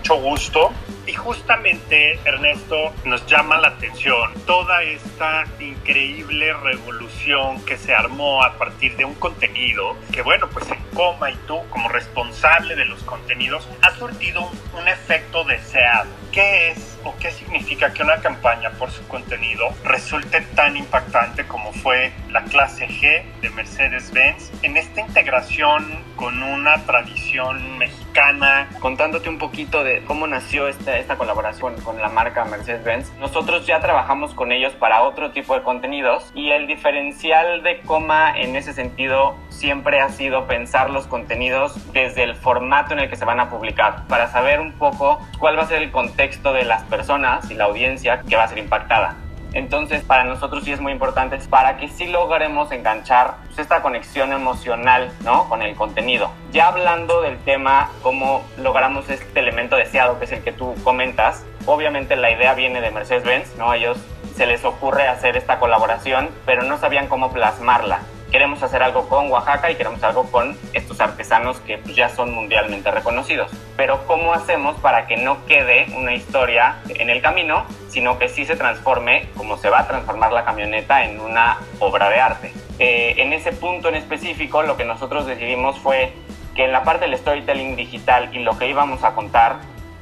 Speaker 3: mucho gusto. Y justamente, Ernesto, nos llama la atención toda esta increíble revolución que se armó a partir de un contenido que, bueno, pues en coma y tú como responsable de los contenidos, ha surtido un, efecto deseado. ¿Qué es o qué significa que una campaña por su contenido resulte tan impactante como fue la clase G de Mercedes-Benz en esta integración con una tradición mexicana?
Speaker 4: Contándote un poquito de cómo nació esta, esta colaboración con la marca Mercedes-Benz, nosotros ya trabajamos con ellos para otro tipo de contenidos y el diferencial de Coma en ese sentido siempre ha sido pensar los contenidos desde el formato en el que se van a publicar, para saber un poco cuál va a ser el contexto de las personas y la audiencia que va a ser impactada. Entonces, para nosotros sí es muy importante para que sí logremos enganchar pues, esta conexión emocional, ¿no? Con el contenido. Ya hablando del tema, cómo logramos este elemento deseado, que es el que tú comentas, obviamente la idea viene de Mercedes-Benz, ¿no? Ellos se les ocurre hacer esta colaboración, pero no sabían cómo plasmarla. Queremos hacer algo con Oaxaca y queremos algo con estos artesanos que pues, ya son mundialmente reconocidos. Pero ¿cómo hacemos para que no quede una historia en el camino, sino que sí se transforme, como se va a transformar la camioneta, en una obra de arte? Eh, en ese punto en específico, lo que nosotros decidimos fue que en la parte del storytelling digital y lo que íbamos a contar,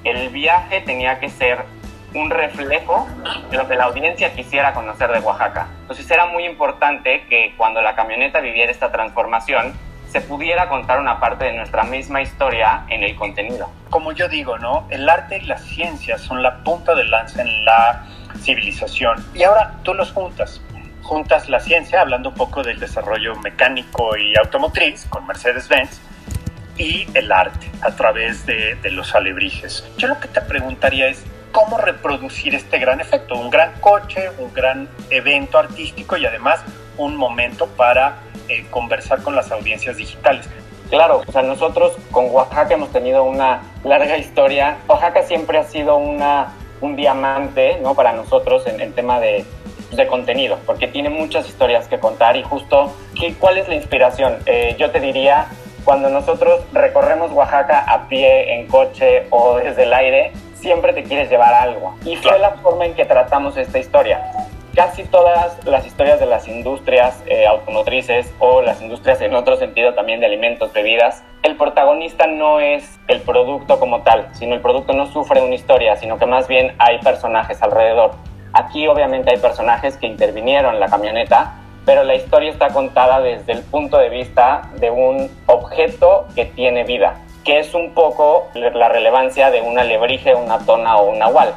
Speaker 4: el viaje tenía que ser un reflejo de lo que la audiencia quisiera conocer de Oaxaca. Entonces era muy importante que cuando la camioneta viviera esta transformación, se pudiera contar una parte de nuestra misma historia en el contenido.
Speaker 3: Como yo digo, ¿no? El arte y la ciencia son la punta de lanza en la civilización. Y ahora tú los juntas. Juntas la ciencia, hablando un poco del desarrollo mecánico y automotriz con Mercedes-Benz, y el arte a través de, de los alebrijes. Yo lo que te preguntaría es, cómo reproducir este gran efecto, un gran coche, un gran evento artístico y además un momento para eh, conversar con las audiencias digitales.
Speaker 4: Claro, o sea, nosotros con Oaxaca hemos tenido una larga historia. Oaxaca siempre ha sido una, un diamante ¿no? para nosotros en el tema de, de contenido, porque tiene muchas historias que contar y justo, ¿qué, ¿cuál es la inspiración? Eh, yo te diría, cuando nosotros recorremos Oaxaca a pie, en coche o desde el aire, siempre te quieres llevar algo. Y fue la forma en que tratamos esta historia. Casi todas las historias de las industrias eh, automotrices o las industrias en otro sentido también de alimentos, bebidas, el protagonista no es el producto como tal, sino el producto no sufre una historia, sino que más bien hay personajes alrededor. Aquí obviamente hay personajes que intervinieron en la camioneta, pero la historia está contada desde el punto de vista de un objeto que tiene vida que es un poco la relevancia de una lebrige, una tona o un nahual,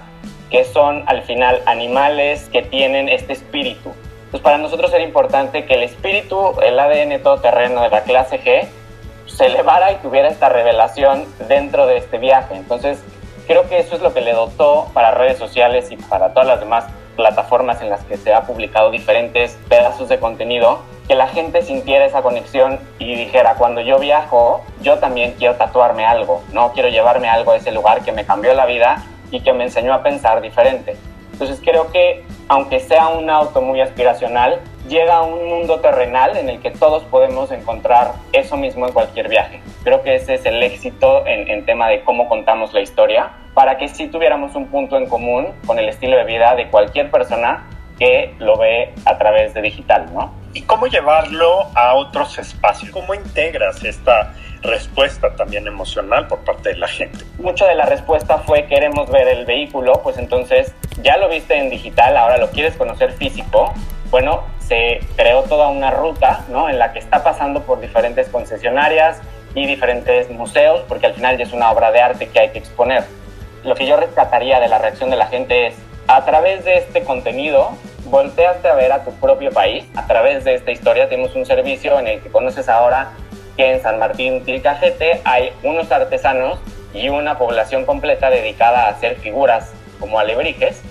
Speaker 4: que son al final animales que tienen este espíritu. Pues para nosotros era importante que el espíritu, el ADN todoterreno de la clase G, se elevara y tuviera esta revelación dentro de este viaje. Entonces, creo que eso es lo que le dotó para redes sociales y para todas las demás plataformas en las que se ha publicado diferentes pedazos de contenido, que la gente sintiera esa conexión y dijera, cuando yo viajo, yo también quiero tatuarme algo, ¿no? Quiero llevarme algo a ese lugar que me cambió la vida y que me enseñó a pensar diferente. Entonces creo que, aunque sea un auto muy aspiracional, llega a un mundo terrenal en el que todos podemos encontrar eso mismo en cualquier viaje. Creo que ese es el éxito en, tema de cómo contamos la historia, para que sí tuviéramos un punto en común con el estilo de vida de cualquier persona que lo ve a través de digital, ¿no?
Speaker 3: ¿Y cómo llevarlo a otros espacios? ¿Cómo integras esta respuesta también emocional por parte de la gente?
Speaker 4: Mucho de la respuesta fue queremos ver el vehículo, pues entonces ya lo viste en digital, ahora lo quieres conocer físico. Bueno, se creó toda una ruta, ¿no? En la que está pasando por diferentes concesionarias y diferentes museos, porque al final ya es una obra de arte que hay que exponer. Lo que yo rescataría de la reacción de la gente es, a través de este contenido, volteaste a ver a tu propio país. A través de esta historia tenemos un servicio en el que conoces ahora que en San Martín Tilcajete hay unos artesanos y una población completa dedicada a hacer figuras como alebrijes.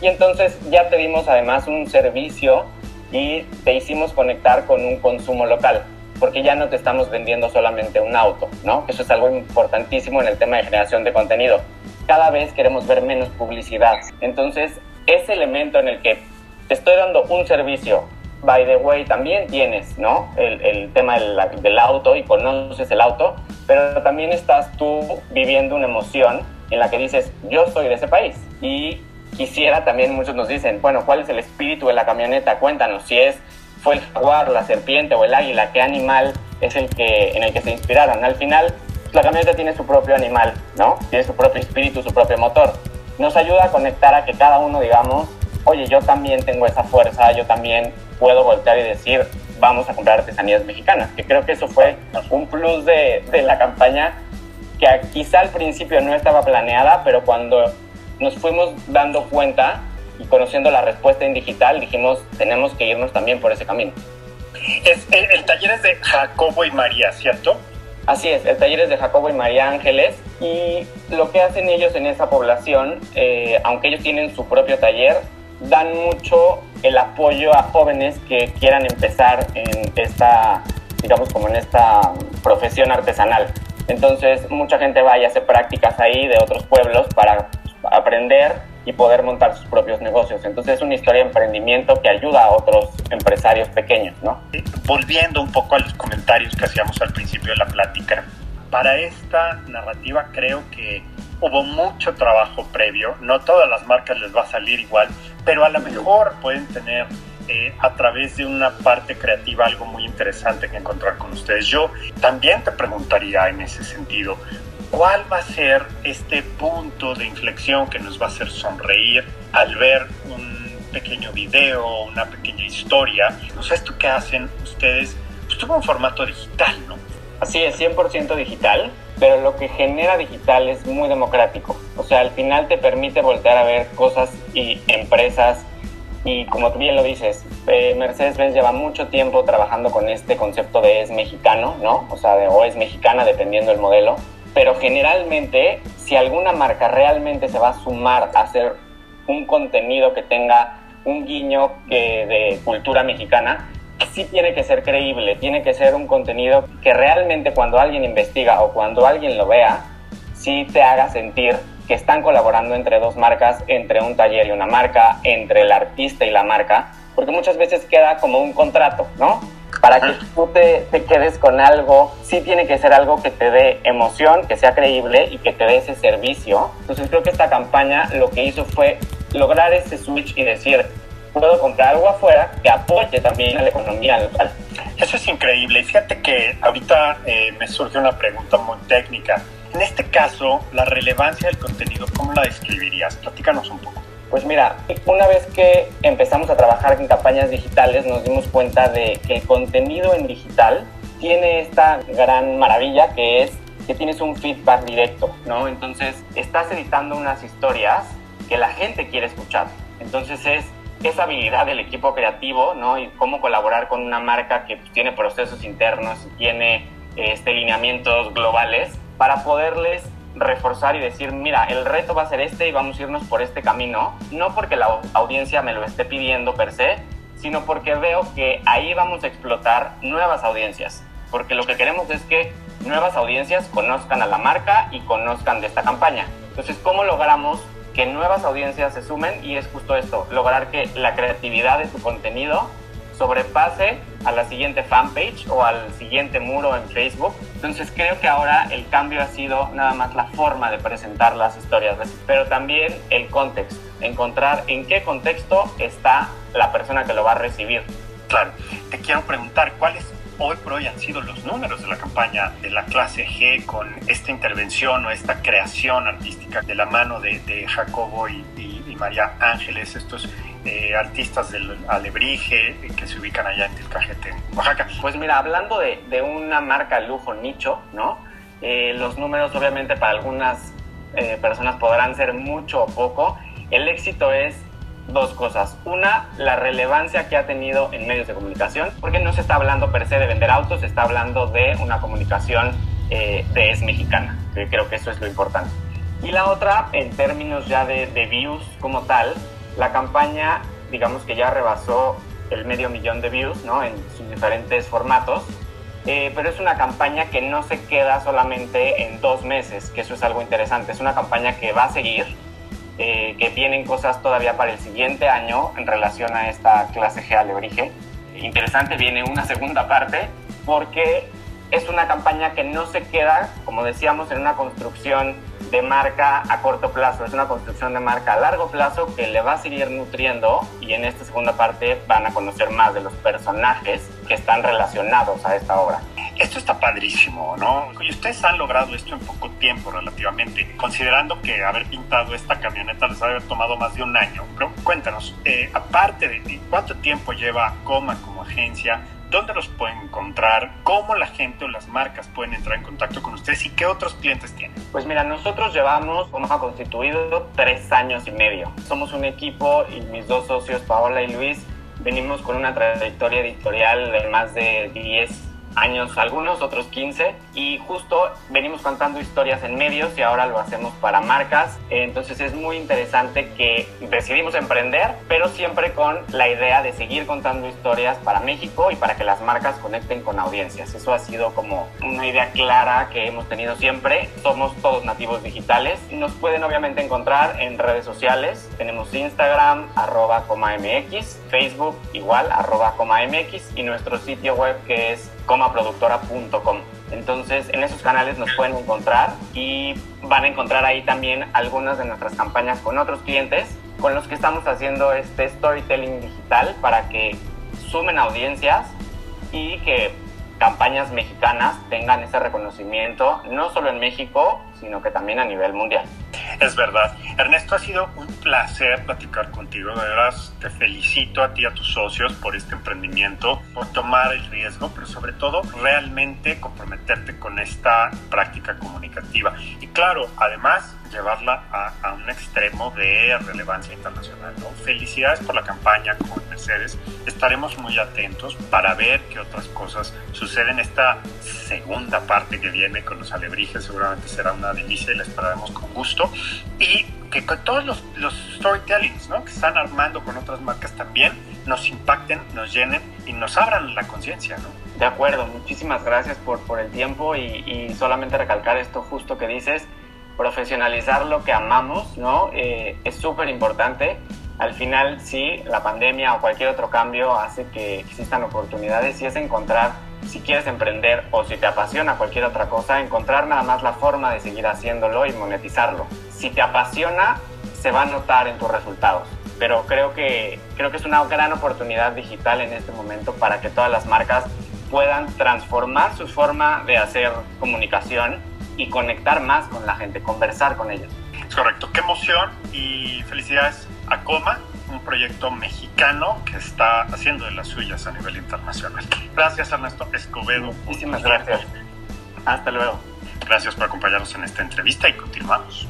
Speaker 4: Y entonces ya te dimos además un servicio y te hicimos conectar con un consumo local, porque ya no te estamos vendiendo solamente un auto, ¿no? Eso es algo importantísimo en el tema de generación de contenido. Cada vez queremos ver menos publicidad. Entonces, ese elemento en el que te estoy dando un servicio. By the way, también tienes, ¿no? El, el tema del, del, auto y conoces el auto, pero también estás tú viviendo una emoción en la que dices, yo soy de ese país. Y quisiera también, muchos nos dicen, bueno, ¿cuál es el espíritu de la camioneta? Cuéntanos si es, fue el jaguar, la serpiente o el águila, qué animal es el que, en el que se inspiraron. Al final, la camioneta tiene su propio animal, ¿no? Tiene su propio espíritu, su propio motor. Nos ayuda a conectar a que cada uno, digamos, oye, yo también tengo esa fuerza, yo también puedo voltear y decir, vamos a comprar artesanías mexicanas, que creo que eso fue un plus de, de la campaña que quizá al principio no estaba planeada, pero cuando nos fuimos dando cuenta y conociendo la respuesta en digital, dijimos, tenemos que irnos también por ese camino.
Speaker 3: Es, el, el taller es de Jacobo y María, ¿cierto?
Speaker 4: Así es, el taller es de Jacobo y María Ángeles y lo que hacen ellos en esa población, eh, aunque ellos tienen su propio taller, dan mucho el apoyo a jóvenes que quieran empezar en esta, digamos, como en esta profesión artesanal. Entonces, mucha gente va y hace prácticas ahí de otros pueblos para aprender y poder montar sus propios negocios. Entonces es una historia de emprendimiento que ayuda a otros empresarios pequeños, ¿no?
Speaker 3: Volviendo un poco a los comentarios que hacíamos al principio de la plática, para esta narrativa creo que hubo mucho trabajo previo, no todas las marcas les va a salir igual, pero a lo mejor pueden tener eh, a través de una parte creativa algo muy interesante que encontrar con ustedes. Yo también te preguntaría en ese sentido, ¿cuál va a ser este punto de inflexión que nos va a hacer sonreír al ver un pequeño video, una pequeña historia? Sé, esto que hacen ustedes, pues tuvo un formato digital, ¿no?
Speaker 4: Así es, 100% digital, pero lo que genera digital es muy democrático. O sea, al final te permite voltear a ver cosas y empresas y como tú bien lo dices, eh, Mercedes-Benz lleva mucho tiempo trabajando con este concepto de es mexicano, ¿no? O sea, de, o es mexicana dependiendo del modelo. Pero generalmente, si alguna marca realmente se va a sumar a hacer un contenido que tenga un guiño de cultura mexicana, sí tiene que ser creíble, tiene que ser un contenido que realmente cuando alguien investiga o cuando alguien lo vea, sí te haga sentir que están colaborando entre dos marcas, entre un taller y una marca, entre el artista y la marca, porque muchas veces queda como un contrato, ¿no? Para que tú te, te, quedes con algo, sí tiene que ser algo que te dé emoción, que sea creíble y que te dé ese servicio. Entonces creo que esta campaña lo que hizo fue lograr ese switch y decir, puedo comprar algo afuera que apoye también a la economía local.
Speaker 3: Eso es increíble. Fíjate que ahorita eh, me surge una pregunta muy técnica. En este caso, la relevancia del contenido, ¿cómo la describirías? Platícanos un poco.
Speaker 4: Pues mira, una vez que empezamos a trabajar en campañas digitales, nos dimos cuenta de que el contenido en digital tiene esta gran maravilla que es que tienes un feedback directo, ¿no? Entonces, estás editando unas historias que la gente quiere escuchar. Entonces es esa habilidad del equipo creativo, ¿no? Y cómo colaborar con una marca que tiene procesos internos y tiene este, lineamientos globales para poderles reforzar y decir, mira, el reto va a ser este y vamos a irnos por este camino, no porque la audiencia me lo esté pidiendo per se, sino porque veo que ahí vamos a explotar nuevas audiencias, porque lo que queremos es que nuevas audiencias conozcan a la marca y conozcan de esta campaña. Entonces, ¿cómo logramos que nuevas audiencias se sumen y es justo esto, lograr que la creatividad de tu contenido sobrepase a la siguiente fanpage o al siguiente muro en Facebook. Entonces creo que ahora el cambio ha sido nada más la forma de presentar las historias, pero también el contexto, encontrar en qué contexto está la persona que lo va a recibir.
Speaker 3: Claro, te quiero preguntar, ¿cuáles hoy por hoy han sido los números de la campaña de la clase G con esta intervención o esta creación artística de la mano de, Jacobo y, María Ángeles, estos eh, artistas del Alebrije que se ubican allá en Tilcajete, en Oaxaca.
Speaker 4: Pues mira, hablando de, una marca lujo nicho, ¿no? Eh, los números obviamente para algunas eh, personas podrán ser mucho o poco. El éxito es dos cosas. Una, la relevancia que ha tenido en medios de comunicación, porque no se está hablando per se de vender autos, se está hablando de una comunicación eh, de es mexicana, que creo que eso es lo importante. Y la otra, en términos ya de, de views como tal, la campaña, digamos que ya rebasó el medio millón de views, ¿no? En sus diferentes formatos. Eh, pero es una campaña que no se queda solamente en dos meses, que eso es algo interesante. Es una campaña que va a seguir, eh, que vienen cosas todavía para el siguiente año en relación a esta clase G Alebrije. Interesante, viene una segunda parte porque es una campaña que no se queda, como decíamos, en una construcción de marca a corto plazo, es una construcción de marca a largo plazo que le va a seguir nutriendo y en esta segunda parte van a conocer más de los personajes que están relacionados a esta obra.
Speaker 3: Esto está padrísimo, ¿no? Y ustedes han logrado esto en poco tiempo relativamente, considerando que haber pintado esta camioneta les ha tomado más de un año. Pero cuéntanos, eh, aparte de ti, ¿cuánto tiempo lleva Coma como agencia? ¿Dónde los pueden encontrar? ¿Cómo la gente o las marcas pueden entrar en contacto con ustedes? ¿Y qué otros clientes tienen?
Speaker 4: Pues mira, nosotros llevamos, ha constituido, tres años y medio. Somos un equipo y mis dos socios, Paola y Luis, venimos con una trayectoria editorial de más de 10 años algunos, otros 15, y justo venimos contando historias en medios y ahora lo hacemos para marcas. Entonces es muy interesante que decidimos emprender, pero siempre con la idea de seguir contando historias para México y para que las marcas conecten con audiencias. Eso ha sido como una idea clara que hemos tenido siempre. Somos todos nativos digitales. Nos pueden obviamente encontrar en redes sociales. Tenemos Instagram, arroba coma MX, Facebook igual, arroba coma MX y nuestro sitio web que es comaproductora.com. Entonces, en esos canales nos pueden encontrar y van a encontrar ahí también algunas de nuestras campañas con otros clientes con los que estamos haciendo este storytelling digital para que sumen audiencias y que campañas mexicanas tengan ese reconocimiento, no solo en México, sino que también a nivel mundial.
Speaker 3: Es verdad. Ernesto, ha sido un placer platicar contigo. De verdad, te felicito a ti y a tus socios por este emprendimiento, por tomar el riesgo, pero sobre todo realmente comprometerte con esta práctica comunicativa. Y claro, además llevarla a, un extremo de relevancia internacional. Felicidades por la campaña con Mercedes. Estaremos muy atentos para ver qué otras cosas suceden. Esta segunda parte que viene con los alebrijes seguramente será una delicia y la esperaremos con gusto. Y que todos los, los storytellings ¿no? que están armando con otras marcas también nos impacten, nos llenen y nos abran la conciencia. ¿no?
Speaker 4: De acuerdo, muchísimas gracias por, por el tiempo y, y solamente recalcar esto justo que dices profesionalizar lo que amamos, ¿no? Eh, es súper importante. Al final, sí, la pandemia o cualquier otro cambio hace que existan oportunidades y es encontrar, si quieres emprender o si te apasiona cualquier otra cosa, encontrar nada más la forma de seguir haciéndolo y monetizarlo. Si te apasiona, se va a notar en tus resultados. Pero creo que, creo que es una gran oportunidad digital en este momento para que todas las marcas puedan transformar su forma de hacer comunicación y conectar más con la gente, conversar con ellos.
Speaker 3: Es correcto, qué emoción y felicidades a Coma, un proyecto mexicano que está haciendo de las suyas a nivel internacional. Gracias Ernesto Escobedo.
Speaker 4: Muchísimas gracias. Hasta luego.
Speaker 3: Gracias por acompañarnos en esta entrevista y continuamos.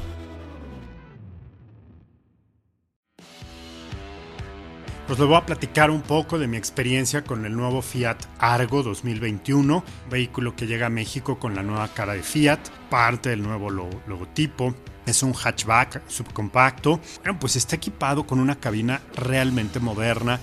Speaker 1: Pues les voy a platicar un poco de mi experiencia con el nuevo Fiat Argo 2021, vehículo que llega a México con la nueva cara de Fiat, parte del nuevo logotipo. Es un hatchback subcompacto. Bueno, pues está equipado con una cabina realmente moderna.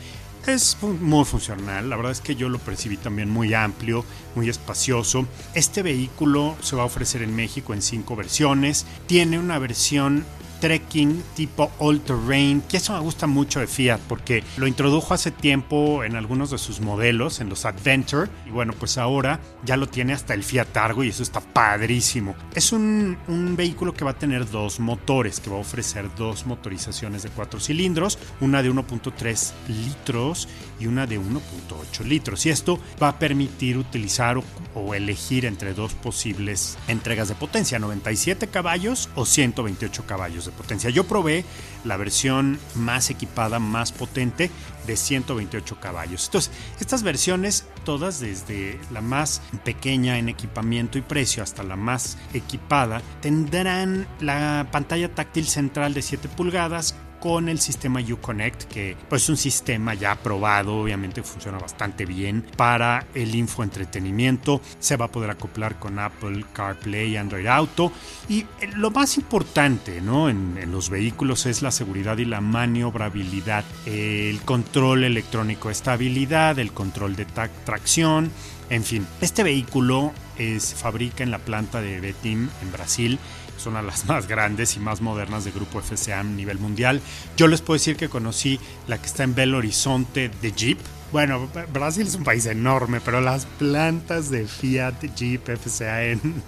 Speaker 1: Es muy funcional, la verdad es que yo lo percibí también muy amplio, muy espacioso. Este vehículo se va a ofrecer en México en cinco versiones. Tiene una versión trekking tipo all terrain, que eso me gusta mucho de Fiat porque lo introdujo hace tiempo en algunos de sus modelos, en los Adventure, y bueno, pues ahora ya lo tiene hasta el Fiat Argo y eso está padrísimo. Es un, vehículo que va a tener dos motores, que va a ofrecer dos motorizaciones de cuatro cilindros, una de 1.3 litros y una de 1.8 litros. Y esto va a permitir utilizar o elegir entre dos posibles entregas de potencia, 97 caballos o 128 caballos potencia. Yo probé la versión más equipada, más potente de 128 caballos. Entonces, estas versiones, todas desde la más pequeña en equipamiento y precio hasta la más equipada, tendrán la pantalla táctil central de 7 pulgadas con el sistema Uconnect, que pues, es un sistema ya probado, obviamente funciona bastante bien para el infoentretenimiento. Se va a poder acoplar con Apple CarPlay, Android Auto. Y lo más importante ¿no? en, en los vehículos es la seguridad y la maniobrabilidad, el control electrónico de estabilidad, el control de tracción. En fin, este vehículo se fabrica en la planta de Betim en Brasil una de las más grandes y más modernas de grupo FCA a nivel mundial. Yo les puedo decir que conocí la que está en Belo Horizonte de Jeep. Bueno, Brasil es un país enorme, pero las plantas de Fiat, Jeep, FCA en,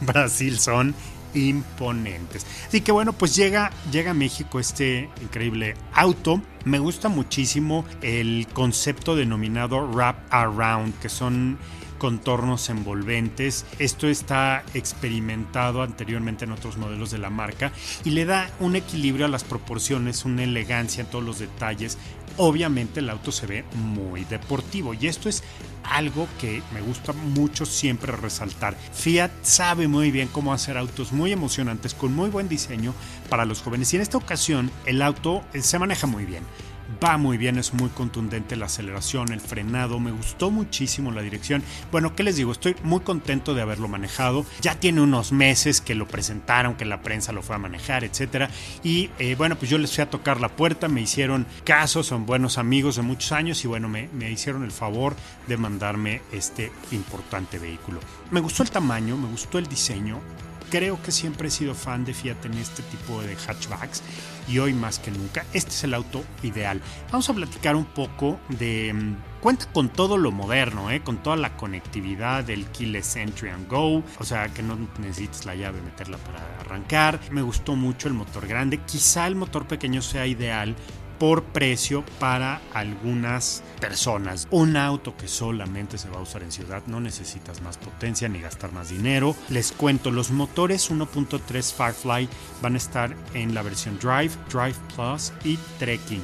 Speaker 1: Brasil son imponentes. Así que bueno, pues llega, llega a México este increíble auto. Me gusta muchísimo el concepto denominado Wrap Around, que son contornos envolventes. Esto está experimentado anteriormente en otros modelos de la marca y le da un equilibrio a las proporciones, una elegancia en todos los detalles. Obviamente el auto se ve muy deportivo y esto es algo que me gusta mucho siempre resaltar. Fiat sabe muy bien cómo hacer autos muy emocionantes con muy buen diseño para los jóvenes y en esta ocasión el auto se maneja muy bien va muy bien, es muy contundente la aceleración, el frenado, me gustó muchísimo la dirección. Bueno, ¿qué les digo? Estoy muy contento de haberlo manejado. Ya tiene unos meses que lo presentaron, que la prensa lo fue a manejar, etcétera. Y eh, bueno, pues yo les fui a tocar la puerta, me hicieron caso, son buenos amigos de muchos años y bueno, me, me hicieron el favor de mandarme este importante vehículo. Me gustó el tamaño, me gustó el diseño, creo que siempre he sido fan de Fiat en este tipo de hatchbacks y hoy más que nunca este es el auto ideal. Vamos a platicar un poco de... Mm, cuenta con todo lo moderno, ¿eh? con toda la conectividad del keyless entry and go, o sea que no necesites la llave meterla para arrancar. Me gustó mucho el motor grande, quizá el motor pequeño sea ideal por precio para algunas personas. Un auto que solamente se va a usar en ciudad no necesitas más potencia ni gastar más dinero. Les cuento, los motores 1.3 Firefly van a estar en la versión Drive, Drive Plus y Trekking.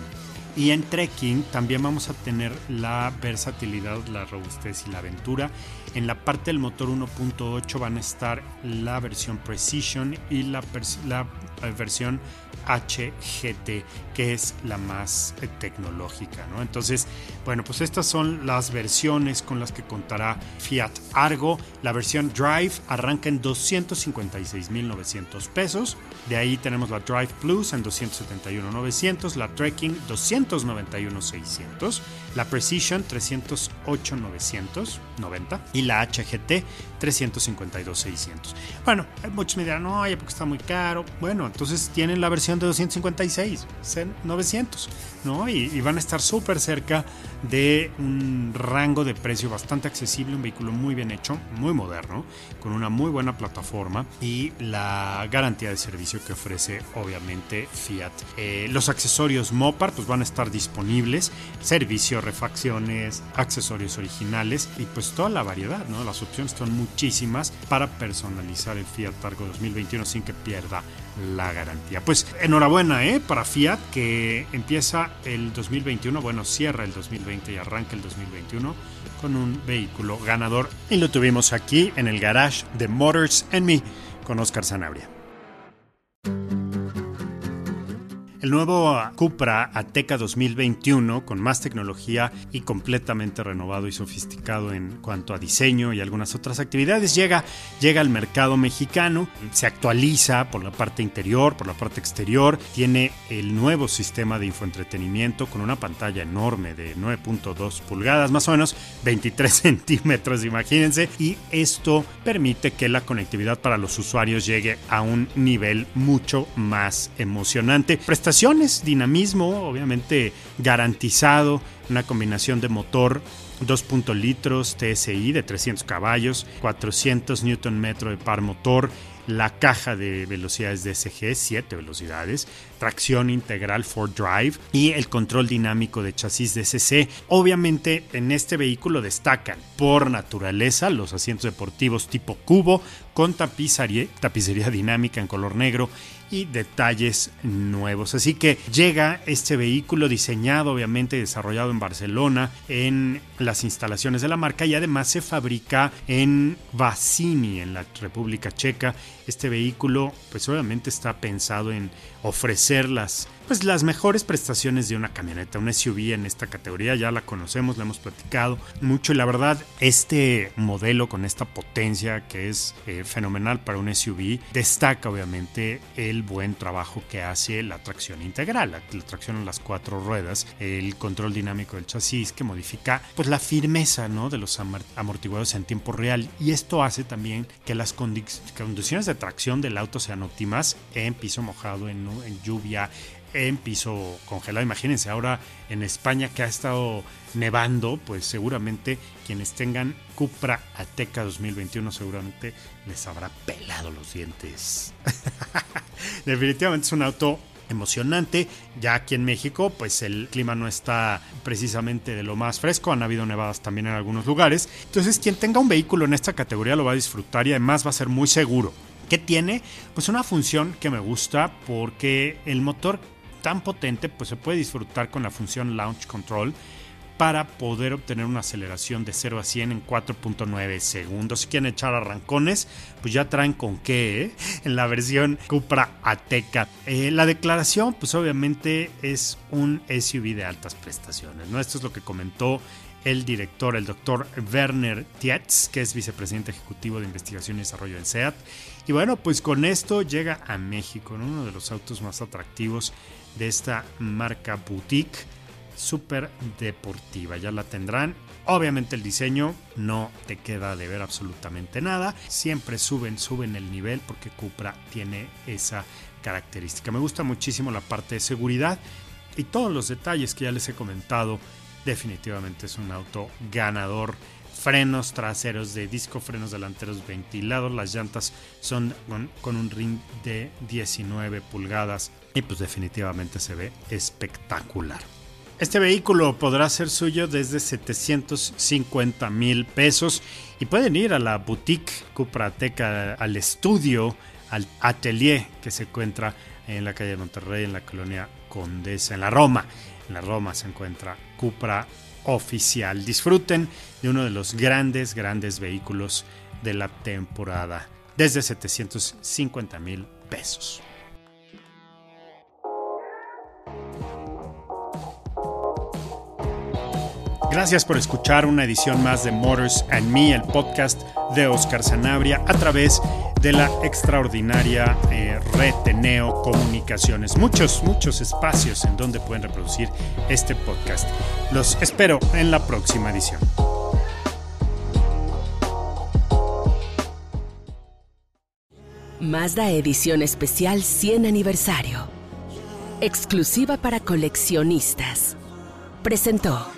Speaker 1: Y en trekking también vamos a tener la versatilidad, la robustez y la aventura. En la parte del motor 1.8 van a estar la versión Precision y la, la versión HGT, que es la más eh, tecnológica. ¿no? Entonces, bueno, pues estas son las versiones con las que contará Fiat Argo. La versión Drive arranca en 256.900 pesos. De ahí tenemos la Drive Plus en 271.900, la Trekking 291.600, la Precision 308.990 y la HGT 352.600. Bueno, muchos me dirán, no, porque está muy caro. Bueno, entonces tienen la versión de 256, 900, Y, van a estar súper cerca de un rango de precio bastante accesible, un vehículo muy bien hecho, muy moderno, con una muy buena plataforma y la garantía de servicio que ofrece obviamente Fiat. Eh, los accesorios Mopar pues van a estar disponibles, servicio, refacciones, accesorios originales y pues toda la variedad, ¿no? Las opciones son muchísimas para personalizar el Fiat Targo 2021 sin que pierda la garantía. Pues enhorabuena ¿eh? para Fiat que empieza el 2021, bueno, cierra el 2020 y arranca el 2021 con un vehículo ganador. Y lo tuvimos aquí en el garage de Motors and Me con Oscar Sanabria. El nuevo Cupra Ateca 2021, con más tecnología y completamente renovado y sofisticado en cuanto a diseño y algunas otras actividades, llega, llega al mercado mexicano, se actualiza por la parte interior, por la parte exterior, tiene el nuevo sistema de infoentretenimiento con una pantalla enorme de 9.2 pulgadas, más o menos 23 centímetros, imagínense, y esto permite que la conectividad para los usuarios llegue a un nivel mucho más emocionante dinamismo, obviamente garantizado, una combinación de motor 2. litros TSI de 300 caballos, 400 Nm de par motor, la caja de velocidades DSG, 7 velocidades, tracción integral for Drive y el control dinámico de chasis DSC. Obviamente en este vehículo destacan por naturaleza los asientos deportivos tipo cubo con tapicería dinámica en color negro y detalles nuevos. Así que llega este vehículo diseñado, obviamente desarrollado en Barcelona, en las instalaciones de la marca y además se fabrica en Vasini, en la República Checa. Este vehículo, pues obviamente está pensado en ofrecer las pues las mejores prestaciones de una camioneta, una SUV en esta categoría, ya la conocemos, la hemos platicado mucho y la verdad este modelo con esta potencia que es eh, fenomenal para un SUV destaca obviamente el buen trabajo que hace la tracción integral, la, tracción en las cuatro ruedas, el control dinámico del chasis que modifica pues la firmeza ¿no? de los amortiguadores en tiempo real y esto hace también que las condiciones de tracción del auto sean óptimas en piso mojado, en, en lluvia, en piso congelado. Imagínense ahora en España que ha estado nevando, pues seguramente quienes tengan Cupra Ateca 2021 seguramente les habrá pelado los dientes. Definitivamente es un auto emocionante. Ya aquí en México, pues el clima no está precisamente de lo más fresco. Han habido nevadas también en algunos lugares. Entonces, quien tenga un vehículo en esta categoría lo va a disfrutar y además va a ser muy seguro. ¿Qué tiene? Pues una función que me gusta porque el motor tan potente, pues se puede disfrutar con la función Launch Control, para poder obtener una aceleración de 0 a 100 en 4.9 segundos. Si quieren echar arrancones, pues ya traen con qué ¿eh? en la versión Cupra Ateca. Eh, la declaración, pues obviamente es un SUV de altas prestaciones. ¿no? Esto es lo que comentó el director, el doctor Werner Tietz, que es vicepresidente ejecutivo de investigación y desarrollo en SEAT. Y bueno, pues con esto llega a México, uno de los autos más atractivos de esta marca boutique súper deportiva. Ya la tendrán. Obviamente el diseño no te queda de ver absolutamente nada. Siempre suben, suben el nivel porque Cupra tiene esa característica. Me gusta muchísimo la parte de seguridad y todos los detalles que ya les he comentado. Definitivamente es un auto ganador. Frenos traseros de disco, frenos delanteros ventilados. Las llantas son con, con un ring de 19 pulgadas. Y pues definitivamente se ve espectacular. Este vehículo podrá ser suyo desde 750 mil pesos y pueden ir a la boutique Cuprateca, al estudio, al atelier que se encuentra en la calle de Monterrey, en la colonia Condesa, en la Roma. En la Roma se encuentra Cupra Oficial. Disfruten de uno de los grandes, grandes vehículos de la temporada desde 750 mil pesos. Gracias por escuchar una edición más de Motors and Me, el podcast de Oscar Sanabria a través de la extraordinaria eh, red Comunicaciones. Muchos, muchos espacios en donde pueden reproducir este podcast. Los espero en la próxima edición.
Speaker 5: Mazda Edición Especial 100 Aniversario. Exclusiva para coleccionistas. Presentó.